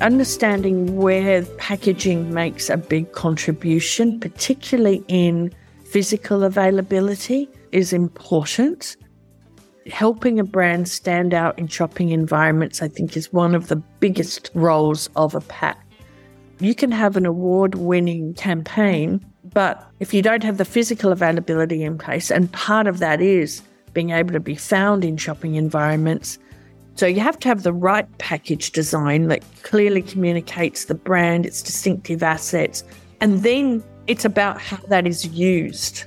understanding where packaging makes a big contribution, particularly in physical availability, is important. Helping a brand stand out in shopping environments, I think, is one of the biggest roles of a pack. You can have an award winning campaign, but if you don't have the physical availability in place, and part of that is being able to be found in shopping environments, so you have to have the right package design that clearly communicates the brand, its distinctive assets, and then it's about how that is used.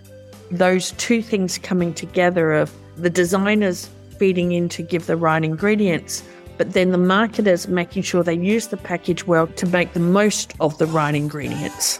Those two things coming together of the designers feeding in to give the right ingredients, but then the marketers making sure they use the package well to make the most of the right ingredients.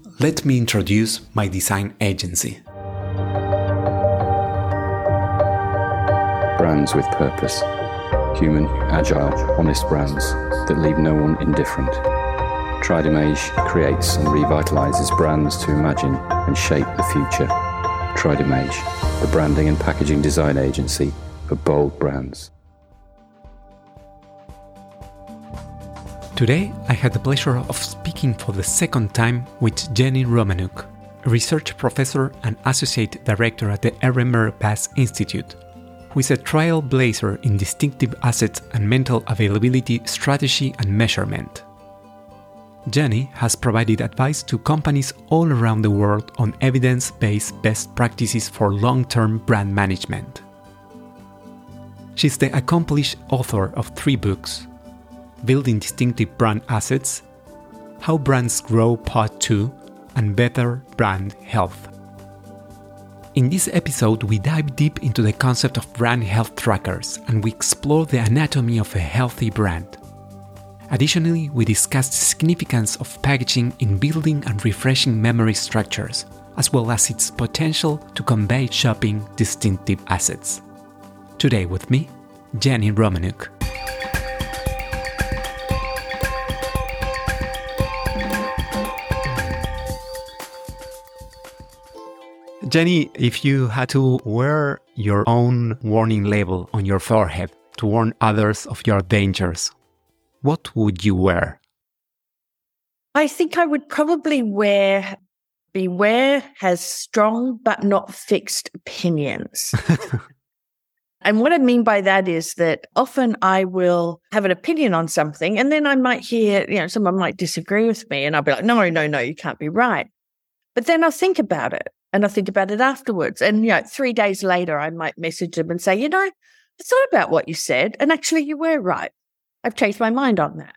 let me introduce my design agency. Brands with purpose. Human, agile, honest brands that leave no one indifferent. Tridimage creates and revitalizes brands to imagine and shape the future. Tridimage, the branding and packaging design agency for bold brands. Today, I had the pleasure of speaking for the second time with Jenni Romaniuk, research professor and associate director at the Ehrenberg Bass Institute, who is a trailblazer in distinctive assets and mental availability strategy and measurement. Jenni has provided advice to companies all around the world on evidence based best practices for long term brand management. She's the accomplished author of three books Building Distinctive Brand Assets, How Brands Grow Part 2, and Better Brand Health. In this episode, we dive deep into the concept of brand health trackers and we explore the anatomy of a healthy brand. Additionally, we discuss the significance of packaging in building and refreshing memory structures, as well as its potential to convey shopping distinctive assets. Today with me, Jenni Romaniuk. Jenni, if you had to wear your own warning label on your forehead to warn others of your dangers, what would you wear? I think I would probably wear Beware has strong but not fixed opinions. and what I mean by that is that often I will have an opinion on something and then I might hear, you know, someone might disagree with me and I'll be like, no, no, no, you can't be right. But then I'll think about it and I think about it afterwards. And, you know, three days later, I might message them and say, you know, I thought about what you said. And actually, you were right. I've changed my mind on that.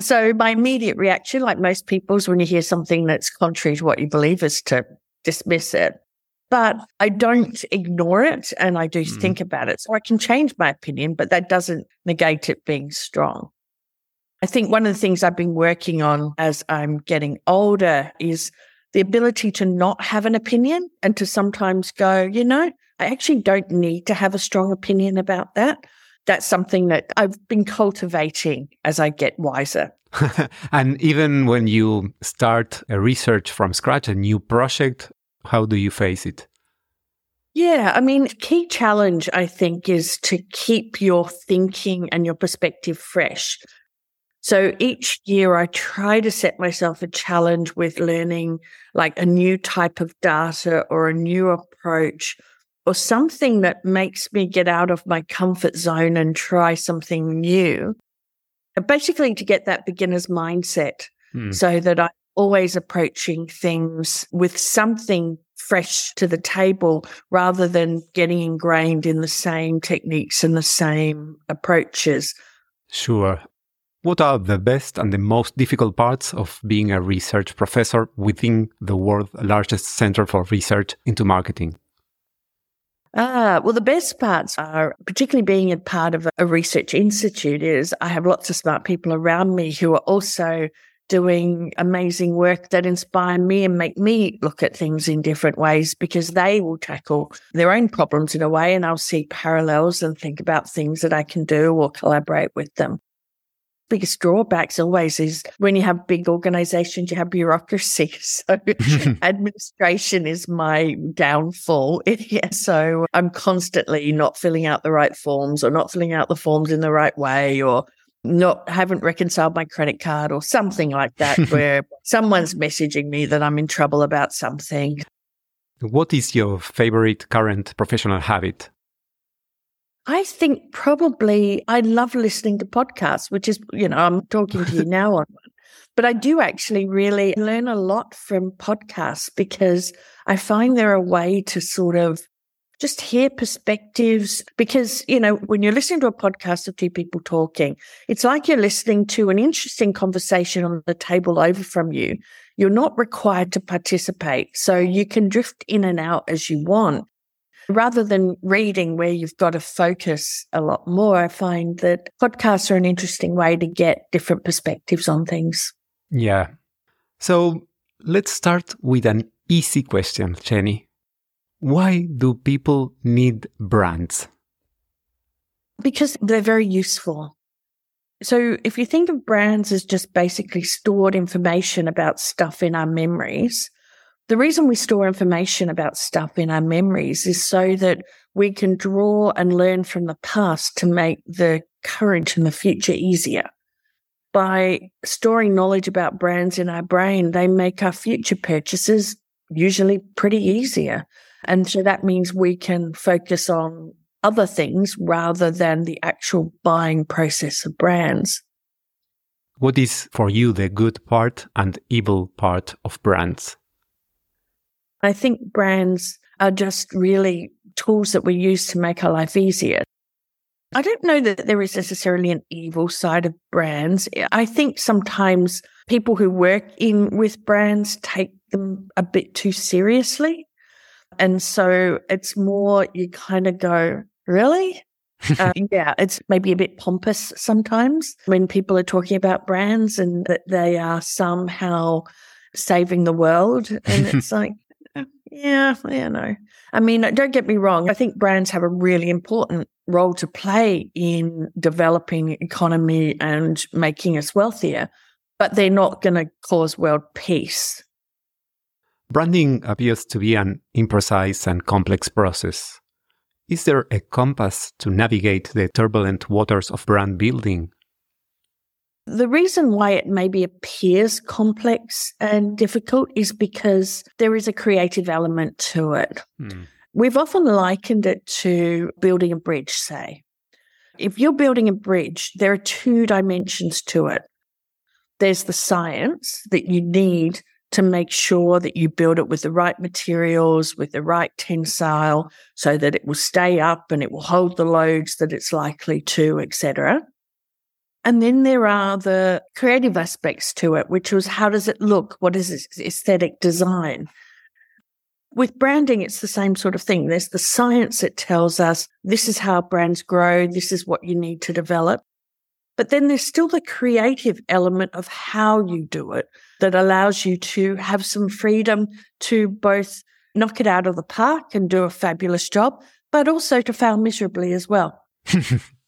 So my immediate reaction, like most people's, when you hear something that's contrary to what you believe, is to dismiss it. But I don't ignore it and I do mm. think about it. So I can change my opinion, but that doesn't negate it being strong. I think one of the things I've been working on as I'm getting older is the ability to not have an opinion and to sometimes go, you know, I actually don't need to have a strong opinion about that. That's something that I've been cultivating as I get wiser. and even when you start a research from scratch, a new project, how do you face it? Yeah, I mean, key challenge I think is to keep your thinking and your perspective fresh. So each year I try to set myself a challenge with learning like a new type of data or a new approach or something that makes me get out of my comfort zone and try something new. Basically to get that beginner's mindset hmm. so that I'm always approaching things with something fresh to the table rather than getting ingrained in the same techniques and the same approaches. Sure. What are the best and the most difficult parts of being a research professor within the world's largest center for research into marketing? Ah, well, the best parts are, particularly being a part of a research institute, is I have lots of smart people around me who are also doing amazing work that inspire me and make me look at things in different ways because they will tackle their own problems in a way and I'll see parallels and think about things that I can do or collaborate with them biggest drawbacks always is when you have big organizations, you have bureaucracy. So administration is my downfall. yeah, so I'm constantly not filling out the right forms or not filling out the forms in the right way or not haven't reconciled my credit card or something like that where someone's messaging me that I'm in trouble about something. What is your favorite current professional habit? I think probably I love listening to podcasts, which is, you know, I'm talking to you now on one. But I do actually really learn a lot from podcasts because I find they're a way to sort of just hear perspectives. Because, you know, when you're listening to a podcast of two people talking, it's like you're listening to an interesting conversation on the table over from you. You're not required to participate. So you can drift in and out as you want rather than reading where you've got to focus a lot more, I find that podcasts are an interesting way to get different perspectives on things. Yeah. So let's start with an easy question, Jenni. Why do people need brands? Because they're very useful. So if you think of brands as just basically stored information about stuff in our memories, the reason we store information about stuff in our memories is so that we can draw and learn from the past to make the current and the future easier. By storing knowledge about brands in our brain, they make our future purchases usually pretty easier. And so that means we can focus on other things rather than the actual buying process of brands. What is for you the good part and evil part of brands? I think brands are just really tools that we use to make our life easier. I don't know that there is necessarily an evil side of brands. I think sometimes people who work in with brands take them a bit too seriously. And so it's more you kind of go, really? uh, yeah, it's maybe a bit pompous sometimes when people are talking about brands and that they are somehow saving the world. And it's like, yeah, yeah, no. I mean, don't get me wrong. I think brands have a really important role to play in developing economy and making us wealthier, but they're not going to cause world peace. Branding appears to be an imprecise and complex process. Is there a compass to navigate the turbulent waters of brand building? The reason why it maybe appears complex and difficult is because there is a creative element to it. Mm. We've often likened it to building a bridge, say. If you're building a bridge, there are two dimensions to it. There's the science that you need to make sure that you build it with the right materials, with the right tensile, so that it will stay up and it will hold the loads that it's likely to, etc. And then there are the creative aspects to it, which was how does it look? What is its aesthetic design? With branding, it's the same sort of thing. There's the science that tells us this is how brands grow. This is what you need to develop. But then there's still the creative element of how you do it that allows you to have some freedom to both knock it out of the park and do a fabulous job, but also to fail miserably as well.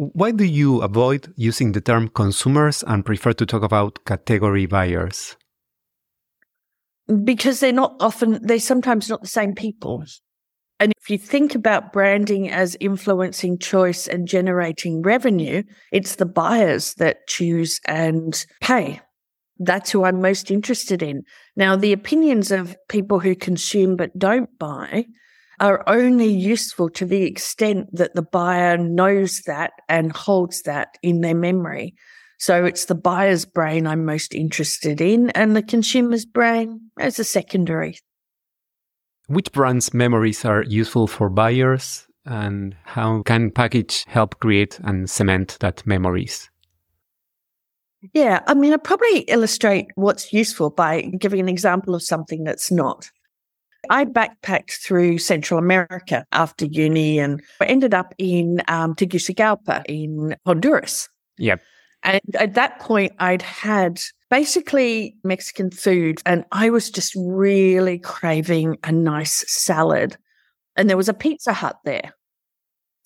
Why do you avoid using the term consumers and prefer to talk about category buyers? Because they're not often, they're sometimes not the same people. And if you think about branding as influencing choice and generating revenue, it's the buyers that choose and pay. That's who I'm most interested in. Now, the opinions of people who consume but don't buy are only useful to the extent that the buyer knows that and holds that in their memory. So it's the buyer's brain I'm most interested in, and the consumer's brain as a secondary. Which brand's memories are useful for buyers, and how can package help create and cement that memories? Yeah, I mean, I probably illustrate what's useful by giving an example of something that's not. I backpacked through Central America after uni and ended up in um, Tegucigalpa in Honduras. Yep. And at that point, I'd had basically Mexican food and I was just really craving a nice salad. And there was a Pizza Hut there.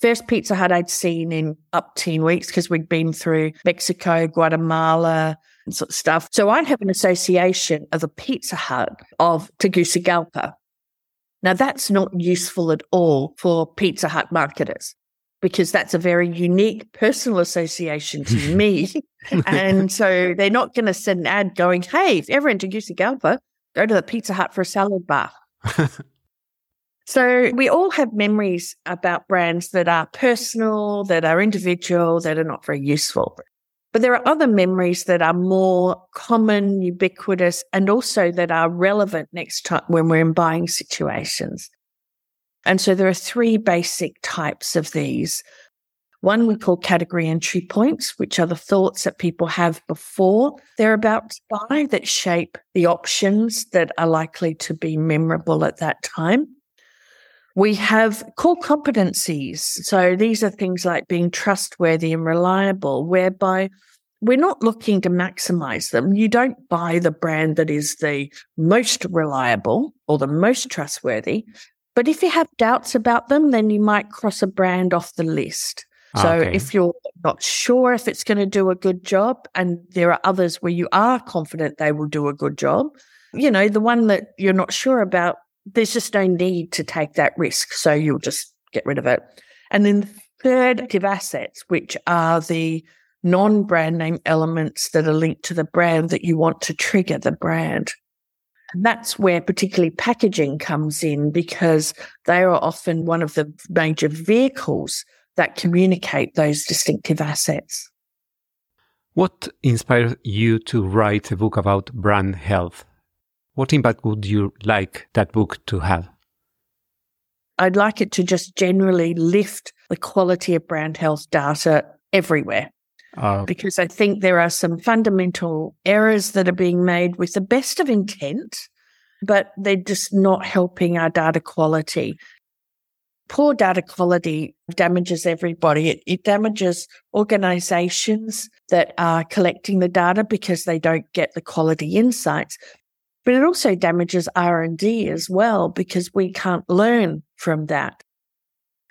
First Pizza Hut I'd seen in up 10 weeks because we'd been through Mexico, Guatemala, and sort of stuff. So I'd have an association of a Pizza Hut of Tegucigalpa. Now that's not useful at all for Pizza Hut marketers because that's a very unique personal association to me. and so they're not going to send an ad going, hey, if ever in Tegucigalpa, go to the Pizza Hut for a salad bar. so we all have memories about brands that are personal, that are individual, that are not very useful. But there are other memories that are more common, ubiquitous, and also that are relevant next time when we're in buying situations. And so there are three basic types of these. One we call category entry points, which are the thoughts that people have before they're about to buy that shape the options that are likely to be memorable at that time. We have core competencies. So these are things like being trustworthy and reliable, whereby we're not looking to maximize them. You don't buy the brand that is the most reliable or the most trustworthy. But if you have doubts about them, then you might cross a brand off the list. Ah, so okay. if you're not sure if it's going to do a good job, and there are others where you are confident they will do a good job, you know, the one that you're not sure about, there's just no need to take that risk. So you'll just get rid of it. And then the third active assets, which are the non brand name elements that are linked to the brand that you want to trigger the brand. And That's where particularly packaging comes in because they are often one of the major vehicles that communicate those distinctive assets. What inspired you to write a book about brand health? What impact would you like that book to have? I'd like it to just generally lift the quality of brand health data everywhere. Uh, because I think there are some fundamental errors that are being made with the best of intent, but they're just not helping our data quality. Poor data quality damages everybody. It, it damages organizations that are collecting the data because they don't get the quality insights. But it also damages R&D as well because we can't learn from that.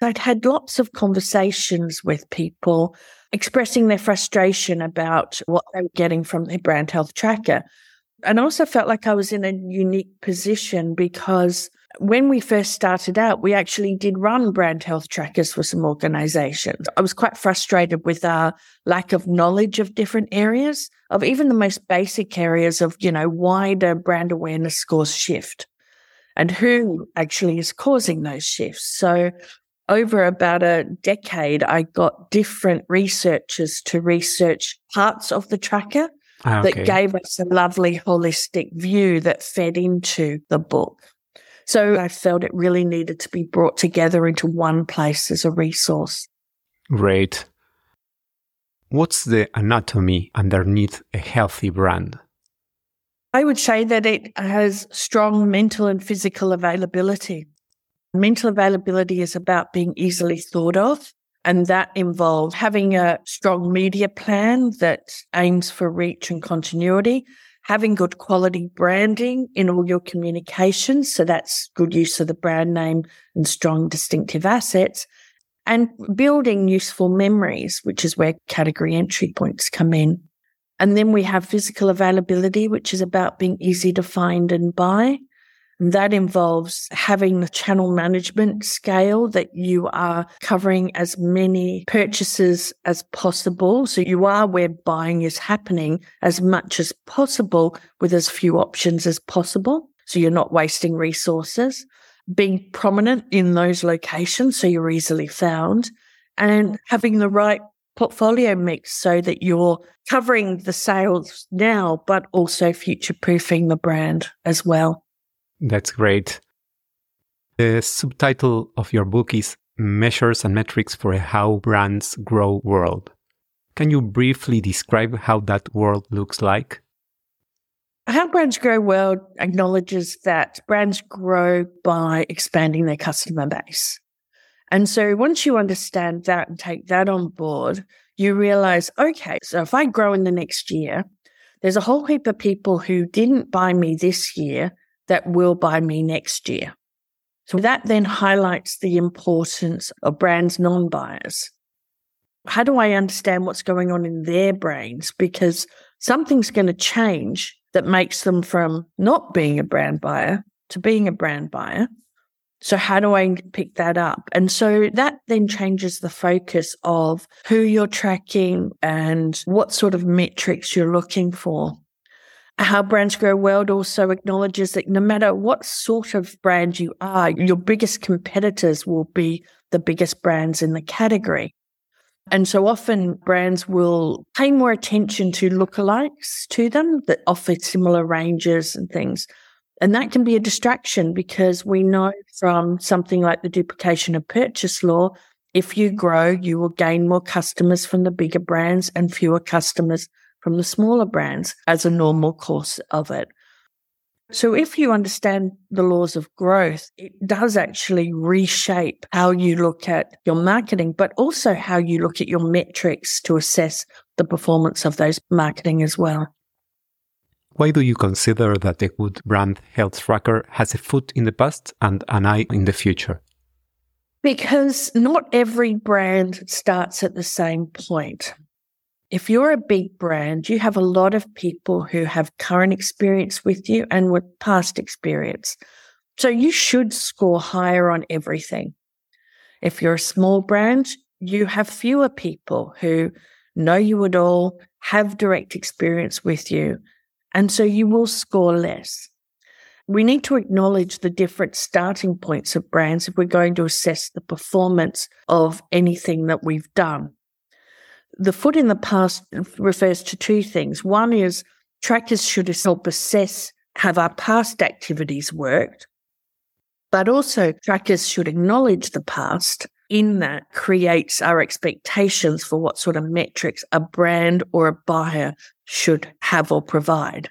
I'd had lots of conversations with people expressing their frustration about what they were getting from their brand health tracker. And I also felt like I was in a unique position because when we first started out, we actually did run brand health trackers for some organizations. I was quite frustrated with our lack of knowledge of different areas, of even the most basic areas of, you know, why do brand awareness scores shift and who actually is causing those shifts. So over about a decade, I got different researchers to research parts of the tracker ah, okay. that gave us a lovely holistic view that fed into the book. So I felt it really needed to be brought together into one place as a resource. Great. What's the anatomy underneath a healthy brand? I would say that it has strong mental and physical availability. Mental availability is about being easily thought of. And that involves having a strong media plan that aims for reach and continuity, having good quality branding in all your communications. So that's good use of the brand name and strong distinctive assets and building useful memories, which is where category entry points come in. And then we have physical availability, which is about being easy to find and buy. And that involves having the channel management scale that you are covering as many purchases as possible. So you are where buying is happening as much as possible with as few options as possible. So you're not wasting resources. Being prominent in those locations so you're easily found and having the right portfolio mix so that you're covering the sales now, but also future proofing the brand as well. That's great. The subtitle of your book is Measures and Metrics for a How Brands Grow World. Can you briefly describe how that world looks like? How Brands Grow Well acknowledges that brands grow by expanding their customer base. And so once you understand that and take that on board, you realize, okay, so if I grow in the next year, there's a whole heap of people who didn't buy me this year that will buy me next year. So that then highlights the importance of brands non buyers. How do I understand what's going on in their brains? Because something's going to change that makes them from not being a brand buyer to being a brand buyer. So how do I pick that up? And so that then changes the focus of who you're tracking and what sort of metrics you're looking for. How Brands Grow World also acknowledges that no matter what sort of brand you are, your biggest competitors will be the biggest brands in the category. And so often brands will pay more attention to lookalikes to them that offer similar ranges and things. And that can be a distraction because we know from something like the duplication of purchase law, if you grow, you will gain more customers from the bigger brands and fewer customers from the smaller brands as a normal course of it. So if you understand the laws of growth, it does actually reshape how you look at your marketing, but also how you look at your metrics to assess the performance of those marketing as well. Why do you consider that a good brand health tracker has a foot in the past and an eye in the future? Because not every brand starts at the same point if you're a big brand, you have a lot of people who have current experience with you and with past experience. So you should score higher on everything. If you're a small brand, you have fewer people who know you at all, have direct experience with you, and so you will score less. We need to acknowledge the different starting points of brands if we're going to assess the performance of anything that we've done the foot in the past refers to two things. One is trackers should help assess have our past activities worked, but also trackers should acknowledge the past in that creates our expectations for what sort of metrics a brand or a buyer should have or provide.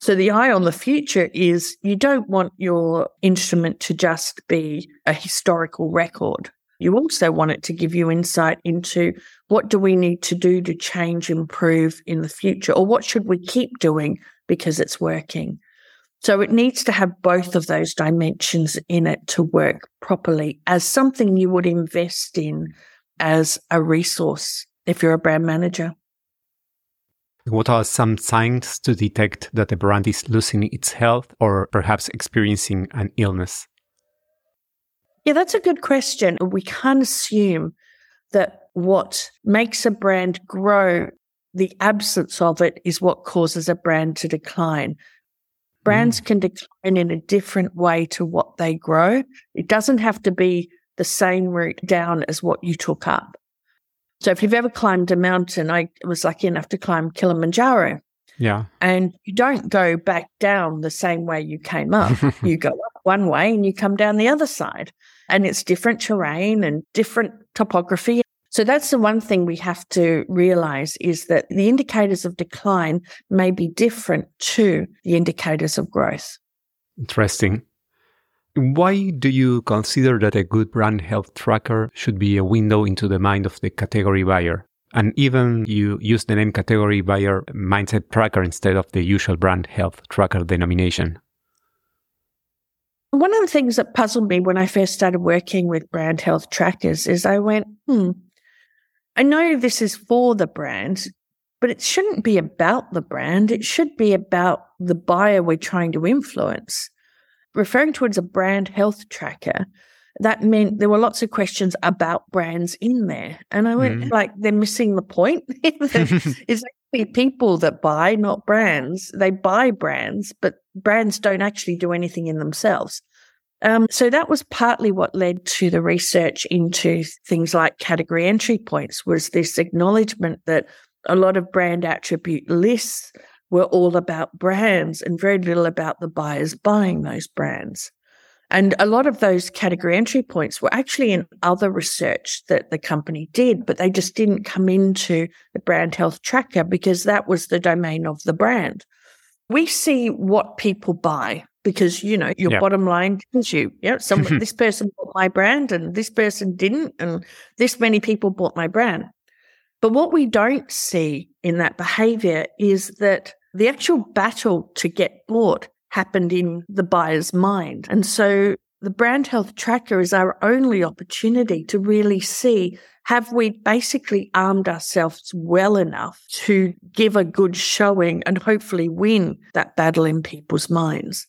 So the eye on the future is you don't want your instrument to just be a historical record. You also want it to give you insight into what do we need to do to change, improve in the future, or what should we keep doing because it's working. So it needs to have both of those dimensions in it to work properly as something you would invest in as a resource if you're a brand manager. What are some signs to detect that a brand is losing its health or perhaps experiencing an illness? Yeah, that's a good question. We can't assume that what makes a brand grow, the absence of it is what causes a brand to decline. Brands mm. can decline in a different way to what they grow. It doesn't have to be the same route down as what you took up. So if you've ever climbed a mountain, I was lucky enough to climb Kilimanjaro. Yeah. And you don't go back down the same way you came up. you go up one way and you come down the other side. And it's different terrain and different topography. So that's the one thing we have to realize is that the indicators of decline may be different to the indicators of growth. Interesting. Why do you consider that a good brand health tracker should be a window into the mind of the category buyer? And even you use the name category buyer mindset tracker instead of the usual brand health tracker denomination. One of the things that puzzled me when I first started working with brand health trackers is I went, hmm, I know this is for the brand, but it shouldn't be about the brand. It should be about the buyer we're trying to influence. Referring to it as a brand health tracker, that meant there were lots of questions about brands in there. And I went, mm. like, they're missing the point. it's actually people that buy, not brands. They buy brands, but brands don't actually do anything in themselves. Um, so that was partly what led to the research into things like category entry points was this acknowledgement that a lot of brand attribute lists were all about brands and very little about the buyers buying those brands. And a lot of those category entry points were actually in other research that the company did, but they just didn't come into the brand health tracker because that was the domain of the brand. we see what people buy because you know your bottom line tells you yeah someone this person bought my brand and this person didn't and this many people bought my brand but what we don't see in that behavior is that the actual battle to get bought happened in the buyer's mind and so the brand health tracker is our only opportunity to really see have we basically armed ourselves well enough to give a good showing and hopefully win that battle in people's minds?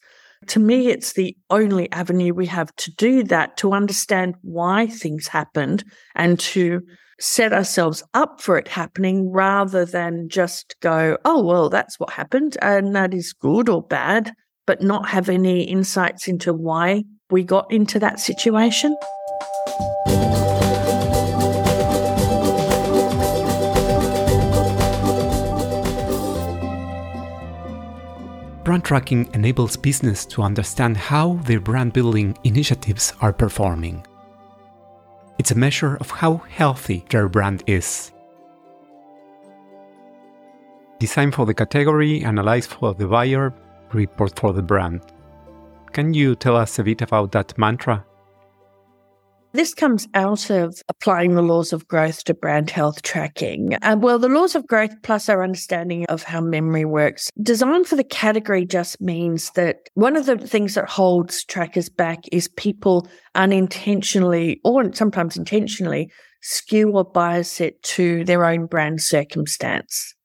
To me, it's the only avenue we have to do that, to understand why things happened and to set ourselves up for it happening rather than just go, oh, well, that's what happened and that is good or bad, but not have any insights into why we got into that situation. Brand tracking enables business to understand how their brand building initiatives are performing. It's a measure of how healthy their brand is. Design for the category, analyze for the buyer, report for the brand. Can you tell us a bit about that mantra? This comes out of applying the laws of growth to brand health tracking. Uh, well, the laws of growth plus our understanding of how memory works. Design for the category just means that one of the things that holds trackers back is people unintentionally or sometimes intentionally skew or bias it to their own brand circumstance.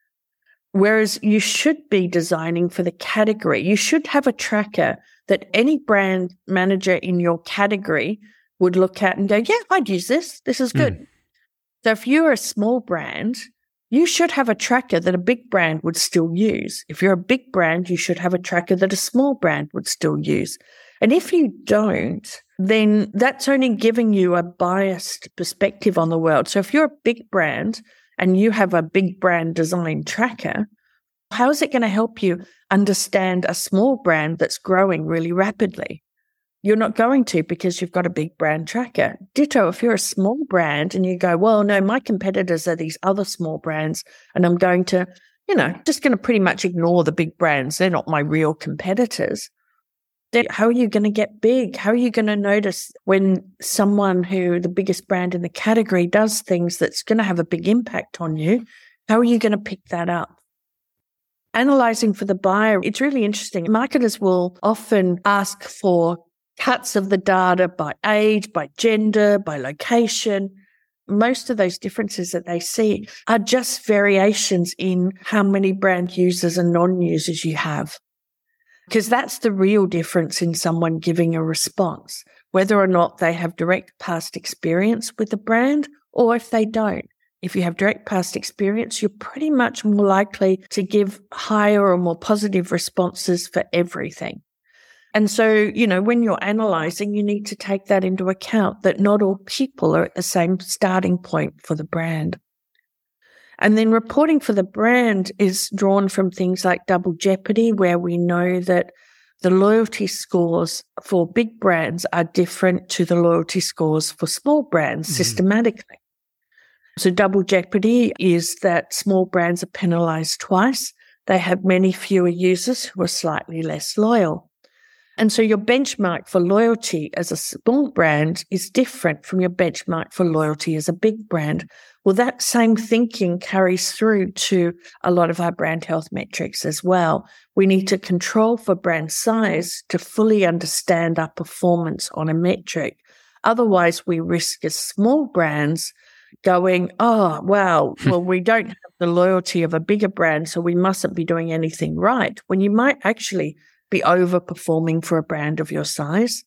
Whereas you should be designing for the category. You should have a tracker that any brand manager in your category would look at and go, yeah, I'd use this. This is good. Mm. So if you're a small brand, you should have a tracker that a big brand would still use. If you're a big brand, you should have a tracker that a small brand would still use. And if you don't, then that's only giving you a biased perspective on the world. So if you're a big brand and you have a big brand design tracker, how is it going to help you understand a small brand that's growing really rapidly? You're not going to because you've got a big brand tracker. Ditto, if you're a small brand and you go, well, no, my competitors are these other small brands, and I'm going to, you know, just going to pretty much ignore the big brands. They're not my real competitors. How are you going to get big? How are you going to notice when someone who the biggest brand in the category does things that's going to have a big impact on you? How are you going to pick that up? Analyzing for the buyer, it's really interesting. Marketers will often ask for cuts of the data by age, by gender, by location. Most of those differences that they see are just variations in how many brand users and non users you have. Because that's the real difference in someone giving a response, whether or not they have direct past experience with the brand or if they don't. If you have direct past experience, you're pretty much more likely to give higher or more positive responses for everything. And so, you know, when you're analyzing, you need to take that into account that not all people are at the same starting point for the brand. And then reporting for the brand is drawn from things like double jeopardy, where we know that the loyalty scores for big brands are different to the loyalty scores for small brands mm-hmm. systematically. So double jeopardy is that small brands are penalized twice. They have many fewer users who are slightly less loyal. And so your benchmark for loyalty as a small brand is different from your benchmark for loyalty as a big brand. Well, that same thinking carries through to a lot of our brand health metrics as well. We need to control for brand size to fully understand our performance on a metric. Otherwise, we risk as small brands going, oh, wow, well, we don't have the loyalty of a bigger brand, so we mustn't be doing anything right. When you might actually be overperforming for a brand of your size.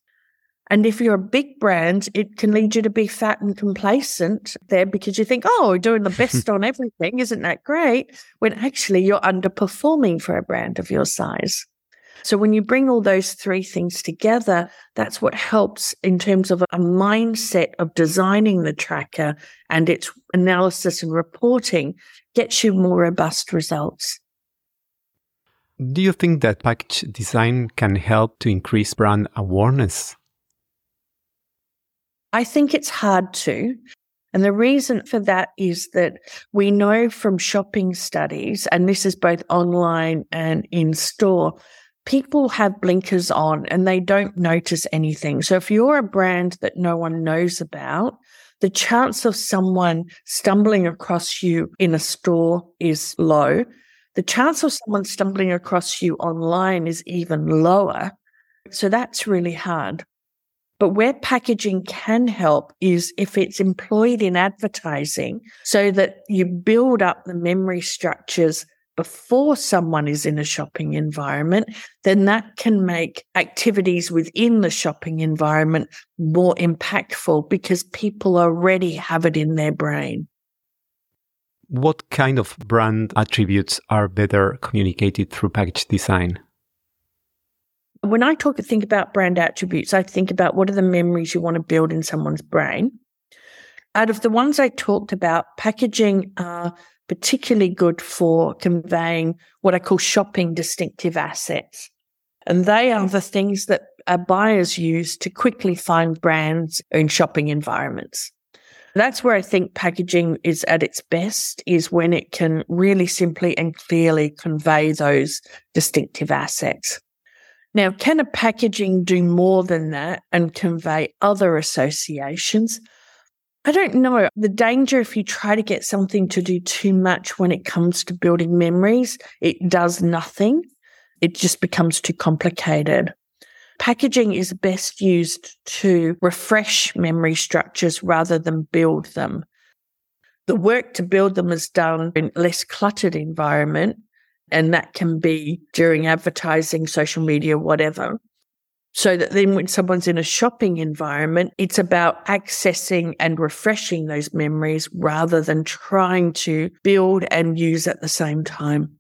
And if you're a big brand, it can lead you to be fat and complacent there because you think, oh, we're doing the best on everything. Isn't that great? When actually you're underperforming for a brand of your size. So when you bring all those three things together, that's what helps in terms of a mindset of designing the tracker and its analysis and reporting gets you more robust results. Do you think that package design can help to increase brand awareness? I think it's hard to. And the reason for that is that we know from shopping studies, and this is both online and in store, people have blinkers on and they don't notice anything. So if you're a brand that no one knows about, the chance of someone stumbling across you in a store is low. The chance of someone stumbling across you online is even lower. So that's really hard. But where packaging can help is if it's employed in advertising so that you build up the memory structures before someone is in a shopping environment, then that can make activities within the shopping environment more impactful because people already have it in their brain. What kind of brand attributes are better communicated through package design? When I talk think about brand attributes, I think about what are the memories you want to build in someone's brain. Out of the ones I talked about, packaging are particularly good for conveying what I call shopping distinctive assets. And they are the things that buyers use to quickly find brands in shopping environments. That's where I think packaging is at its best is when it can really simply and clearly convey those distinctive assets. Now, can a packaging do more than that and convey other associations? I don't know. The danger if you try to get something to do too much when it comes to building memories, it does nothing. It just becomes too complicated. Packaging is best used to refresh memory structures rather than build them. The work to build them is done in a less cluttered environment and that can be during advertising, social media, whatever. So that then when someone's in a shopping environment, it's about accessing and refreshing those memories rather than trying to build and use at the same time.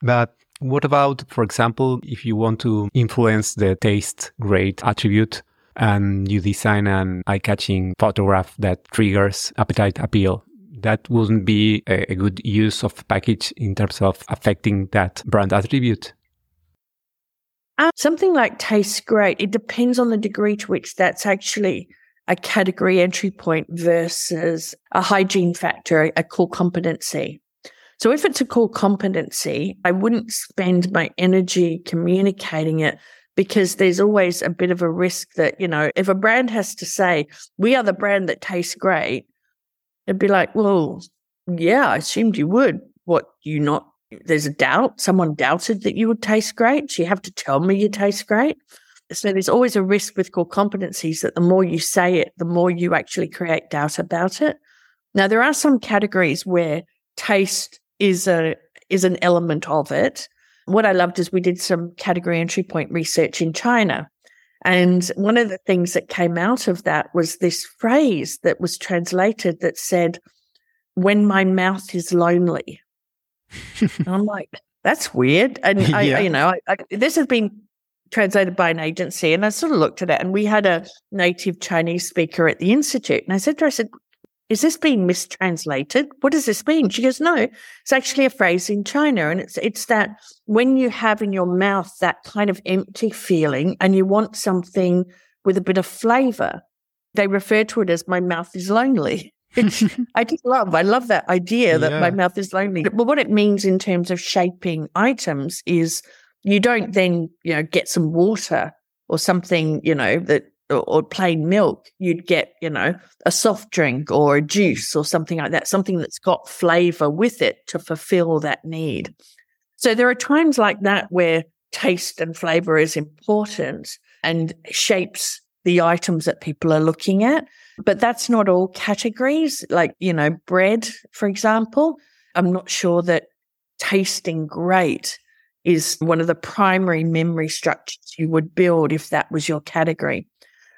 But what about, for example, if you want to influence the taste great attribute and you design an eye catching photograph that triggers appetite appeal? that wouldn't be a, a good use of package in terms of affecting that brand attribute. Uh, something like tastes great. It depends on the degree to which that's actually a category entry point versus a hygiene factor, a core competency. So if it's a core competency, I wouldn't spend my energy communicating it because there's always a bit of a risk that, you know, if a brand has to say, we are the brand that tastes great, It'd be like, well, yeah, I assumed you would. What, you not? There's a doubt. Someone doubted that you would taste great. So you have to tell me you taste great. So there's always a risk with core competencies that the more you say it, the more you actually create doubt about it. Now, there are some categories where taste is a, is an element of it. What I loved is we did some category entry point research in China and one of the things that came out of that was this phrase that was translated that said, when my mouth is lonely. I'm like, that's weird. And yeah. I, you know, I, I, this has been translated by an agency and I sort of looked at it and we had a native Chinese speaker at the Institute. And I said to her, I said, is this being mistranslated? What does this mean? She goes, no, it's actually a phrase in China. And it's, it's that when you have in your mouth that kind of empty feeling and you want something with a bit of flavor, they refer to it as my mouth is lonely. I just love, I love that idea that yeah. my mouth is lonely. But what it means in terms of shaping items is you don't then, you know, get some water or something, you know, that or, plain milk, you'd get, you know, a soft drink or a juice or something like that, something that's got flavor with it to fulfill that need. So there are times like that where taste and flavor is important and shapes the items that people are looking at. But that's not all categories. Like, you know, bread, for example. I'm not sure that tasting great is one of the primary memory structures you would build if that was your category.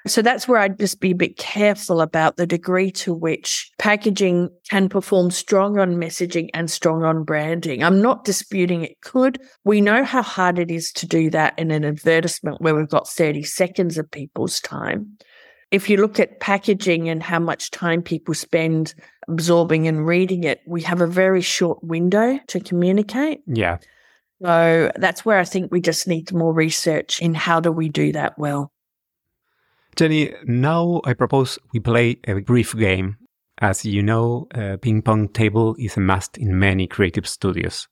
So that's where I'd just be a bit careful about the degree to which packaging can perform strong on messaging and strong on branding. I'm not disputing it could. We know how hard it is to do that in an advertisement where we've got 30 seconds of people's time. If you look at packaging and how much time people spend absorbing and reading it, we have a very short window to communicate. Yeah. So that's where I think we just need more research in how do we do that well. Jenni, now I propose we play a brief game. As you know, a ping pong table is a must in many creative studios.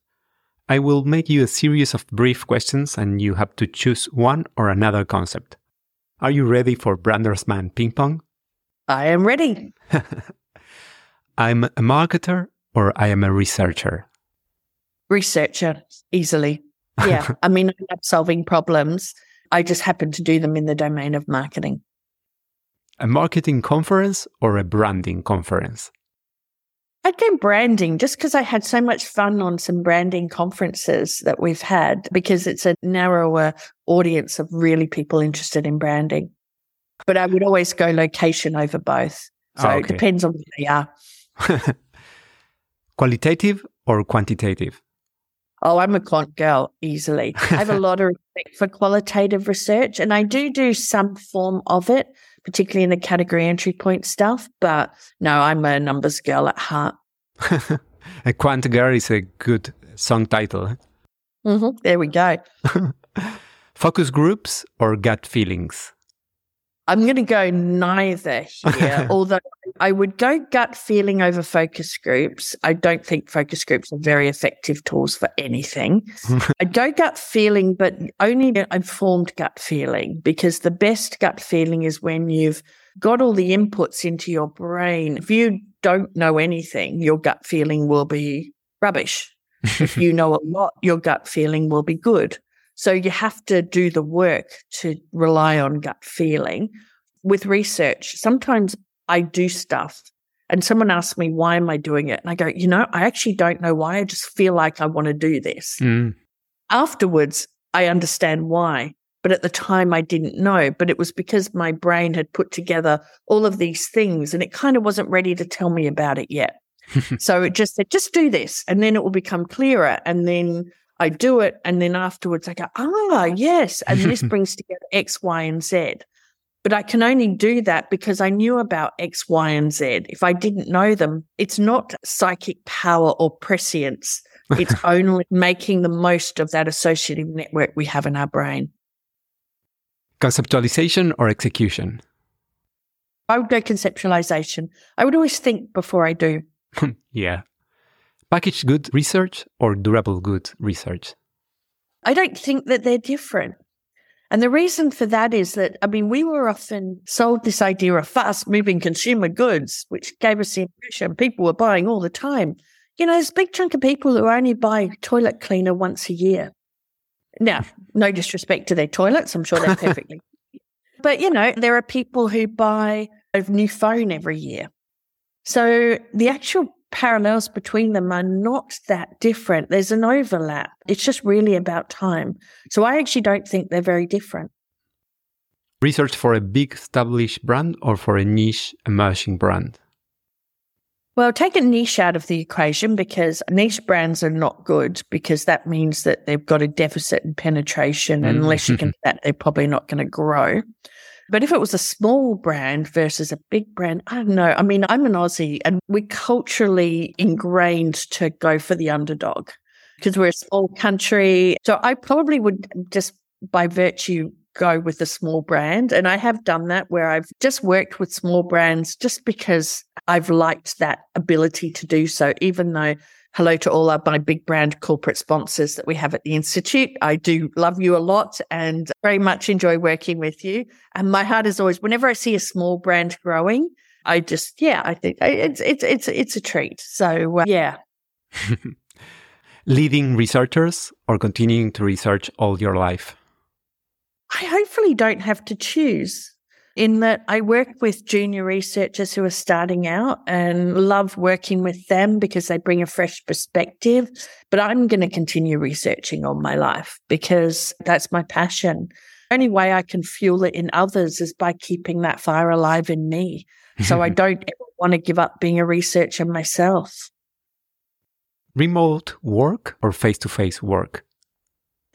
I will make you a series of brief questions and you have to choose one or another concept. Are you ready for Branderman Ping Pong? I am ready. I'm a marketer or I am a researcher? Researcher, easily. Yeah. I mean, I love solving problems. I just happen to do them in the domain of marketing. A marketing conference or a branding conference? I'd go branding just because I had so much fun on some branding conferences that we've had because it's a narrower audience of really people interested in branding. But I would always go location over both. Ah, so oh, okay. it depends on where they are. Qualitative or quantitative? Oh, I'm a quant girl easily. I have a lot of respect for qualitative research and I do do some form of it, particularly in the category entry point stuff. But no, I'm a numbers girl at heart. a quant girl is a good song title. Mm-hmm. There we go. Focus groups or gut feelings? I'm going to go neither here, although I would go gut feeling over focus groups. I don't think focus groups are very effective tools for anything. I'd go gut feeling, but only informed gut feeling, because the best gut feeling is when you've got all the inputs into your brain. If you don't know anything, your gut feeling will be rubbish. if you know a lot, your gut feeling will be good. So you have to do the work to rely on gut feeling. With research, sometimes I do stuff and someone asks me, why am I doing it? And I go, you know, I actually don't know why. I just feel like I want to do this. Mm. Afterwards, I understand why. But at the time, I didn't know. But it was because my brain had put together all of these things and it kind of wasn't ready to tell me about it yet. so it just said, just do this and then it will become clearer. And then I do it. And then afterwards I go, ah, yes. And this brings together X, Y, and Z. But I can only do that because I knew about X, Y, and Z. If I didn't know them, it's not psychic power or prescience. It's only making the most of that associative network we have in our brain. Conceptualization or execution? I would go conceptualization. I would always think before I do. yeah packaged good research or durable good research? I don't think that they're different. And the reason for that is that, I mean, we were often sold this idea of fast moving consumer goods, which gave us the impression people were buying all the time. You know, there's a big chunk of people who only buy toilet cleaner once a year. Now, no disrespect to their toilets. I'm sure they're perfectly. but, you know, there are people who buy a new phone every year. So the actual parallels between them are not that different. There's an overlap. It's just really about time. So I actually don't think they're very different. Research for a big established brand or for a niche emerging brand? Well, take a niche out of the equation because niche brands are not good because that means that they've got a deficit in penetration. Mm. Unless you can that, they're probably not going to grow. But if it was a small brand versus a big brand, I don't know. I mean, I'm an Aussie and we're culturally ingrained to go for the underdog because we're a small country. So I probably would just by virtue go with a small brand. And I have done that where I've just worked with small brands just because I've liked that ability to do so, even though hello to all of my big brand corporate sponsors that we have at the Institute. I do love you a lot and very much enjoy working with you. And my heart is always, whenever I see a small brand growing, I just, yeah, I think it's, it's, it's, it's a treat. So, uh, yeah. Leading researchers or continuing to research all your life? I hopefully don't have to choose in that I work with junior researchers who are starting out and love working with them because they bring a fresh perspective. But I'm going to continue researching all my life because that's my passion. Only way I can fuel it in others is by keeping that fire alive in me. So I don't ever want to give up being a researcher myself. Remote work or face to face work?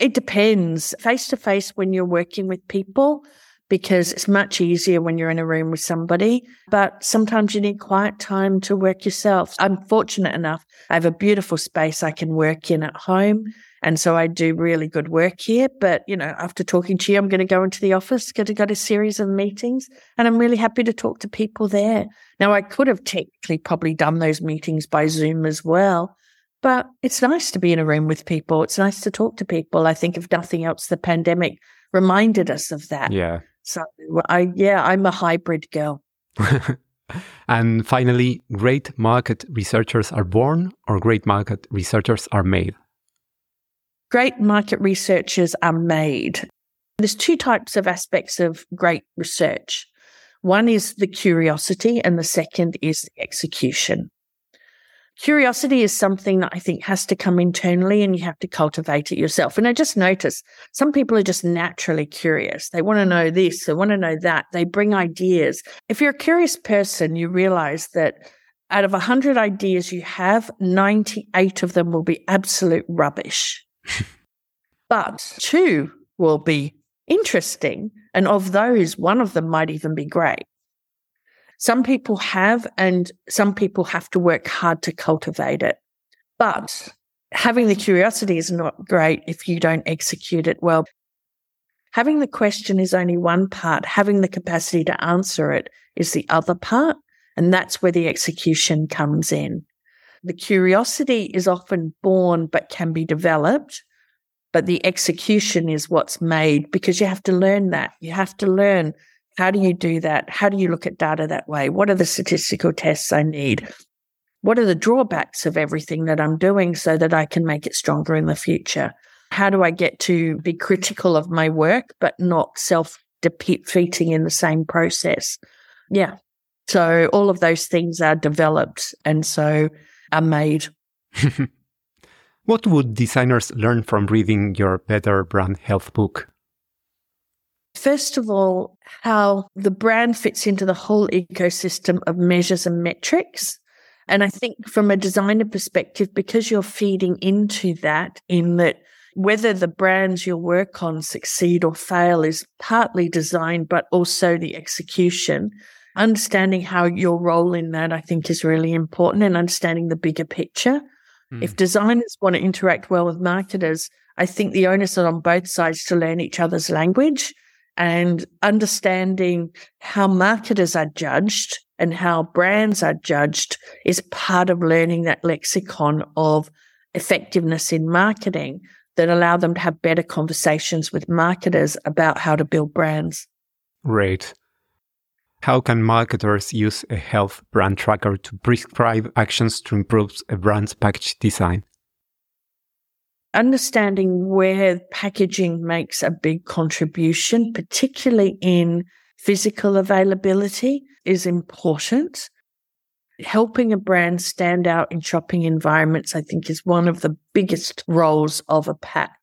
It depends. Face to face when you're working with people because it's much easier when you're in a room with somebody. But sometimes you need quiet time to work yourself. I'm fortunate enough. I have a beautiful space I can work in at home. And so I do really good work here. But, you know, after talking to you, I'm going to go into the office, going to go to a series of meetings, and I'm really happy to talk to people there. Now, I could have technically probably done those meetings by Zoom as well, but it's nice to be in a room with people. It's nice to talk to people. I think, if nothing else, the pandemic reminded us of that. Yeah. So, I, yeah, I'm a hybrid girl. and finally, great market researchers are born or great market researchers are made? Great market researchers are made. There's two types of aspects of great research. One is the curiosity, and the second is the execution. Curiosity is something that I think has to come internally and you have to cultivate it yourself. And I just notice some people are just naturally curious. They want to know this, they want to know that. They bring ideas. If you're a curious person, you realize that out of 100 ideas you have, 98 of them will be absolute rubbish. but two will be interesting. And of those, one of them might even be great. Some people have, and some people have to work hard to cultivate it. But having the curiosity is not great if you don't execute it well. Having the question is only one part. Having the capacity to answer it is the other part. And that's where the execution comes in. The curiosity is often born, but can be developed. But the execution is what's made because you have to learn that. You have to learn how do you do that? How do you look at data that way? What are the statistical tests I need? What are the drawbacks of everything that I'm doing so that I can make it stronger in the future? How do I get to be critical of my work, but not self defeating in the same process? Yeah. So all of those things are developed and so are made. what would designers learn from reading your Better Brand Health book? First of all, how the brand fits into the whole ecosystem of measures and metrics. And I think from a designer perspective, because you're feeding into that, in that whether the brands you work on succeed or fail is partly design, but also the execution. Understanding how your role in that, I think, is really important and understanding the bigger picture. Mm. If designers want to interact well with marketers, I think the onus is on both sides to learn each other's language and understanding how marketers are judged and how brands are judged is part of learning that lexicon of effectiveness in marketing that allow them to have better conversations with marketers about how to build brands. Right. How can marketers use a health brand tracker to prescribe actions to improve a brand's package design? Understanding where packaging makes a big contribution, particularly in physical availability, is important. Helping a brand stand out in shopping environments, I think, is one of the biggest roles of a pack.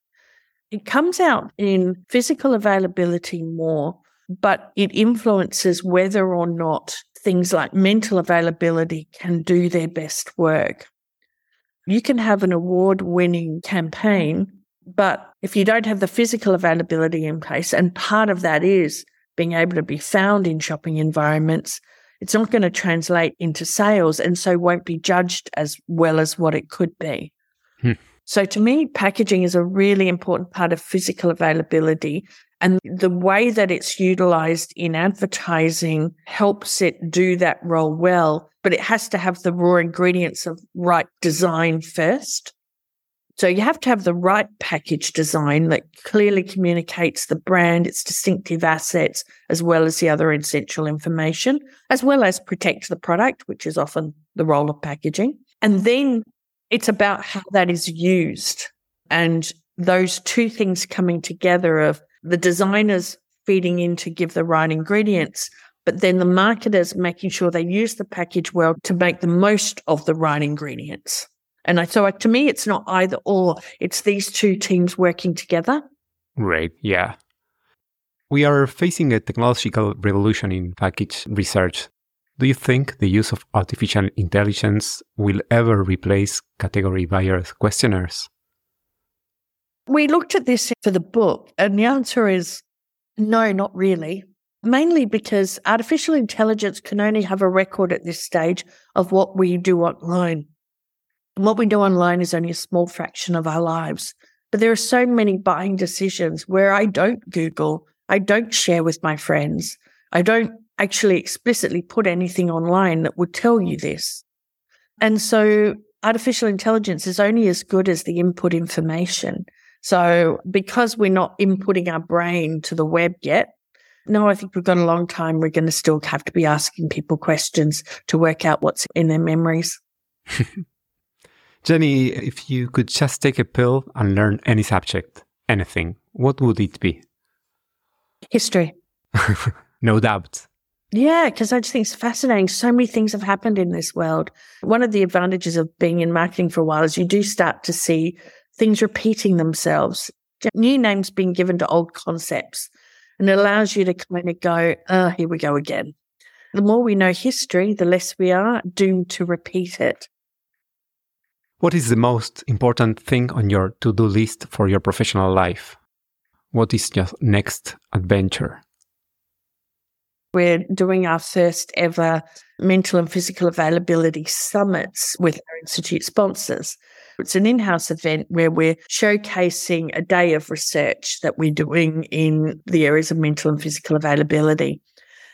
It comes out in physical availability more, but it influences whether or not things like mental availability can do their best work. You can have an award winning campaign, but if you don't have the physical availability in place, and part of that is being able to be found in shopping environments, it's not going to translate into sales and so won't be judged as well as what it could be. Hmm. So to me, packaging is a really important part of physical availability. And the way that it's utilized in advertising helps it do that role well but it has to have the raw ingredients of right design first. So you have to have the right package design that clearly communicates the brand, its distinctive assets, as well as the other essential information, as well as protect the product, which is often the role of packaging. And then it's about how that is used. And those two things coming together of the designers feeding in to give the right ingredients, but then the marketers making sure they use the package well to make the most of the right ingredients. And I, so to me, it's not either or. It's these two teams working together. Right. Yeah. We are facing a technological revolution in package research. Do you think the use of artificial intelligence will ever replace category buyers questionnaires? We looked at this for the book, and the answer is no, not really mainly because artificial intelligence can only have a record at this stage of what we do online. And what we do online is only a small fraction of our lives. But there are so many buying decisions where I don't Google, I don't share with my friends, I don't actually explicitly put anything online that would tell you this. And so artificial intelligence is only as good as the input information. So because we're not inputting our brain to the web yet, no, I think we've got a long time. We're going to still have to be asking people questions to work out what's in their memories. Jenni, if you could just take a pill and learn any subject, anything, what would it be? History. no doubt. Yeah, because I just think it's fascinating. So many things have happened in this world. One of the advantages of being in marketing for a while is you do start to see things repeating themselves, new names being given to old concepts. And it allows you to kind of go, oh, here we go again. The more we know history, the less we are doomed to repeat it. What is the most important thing on your to do list for your professional life? What is your next adventure? We're doing our first ever mental and physical availability summits with our institute sponsors. It's an in house event where we're showcasing a day of research that we're doing in the areas of mental and physical availability.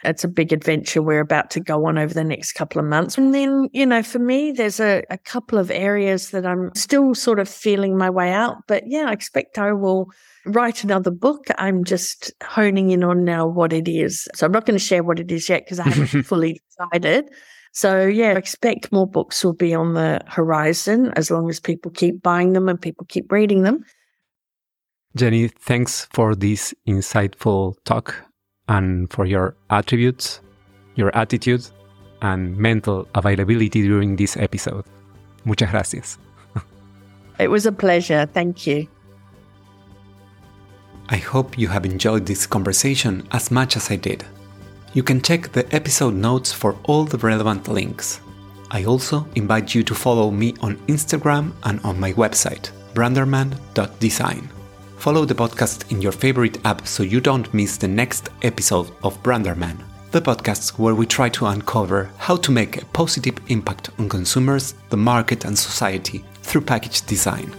It's a big adventure we're about to go on over the next couple of months. And then, you know, for me, there's a, a couple of areas that I'm still sort of feeling my way out. But yeah, I expect I will write another book. I'm just honing in on now what it is. So I'm not going to share what it is yet because I haven't fully decided. So yeah, I expect more books will be on the horizon as long as people keep buying them and people keep reading them. Jenni, thanks for this insightful talk and for your attributes, your attitude, and mental availability during this episode. Muchas gracias. it was a pleasure. Thank you. I hope you have enjoyed this conversation as much as I did. You can check the episode notes for all the relevant links. I also invite you to follow me on Instagram and on my website, branderman.design. Follow the podcast in your favorite app so you don't miss the next episode of Branderman, the podcast where we try to uncover how to make a positive impact on consumers, the market, and society through package design.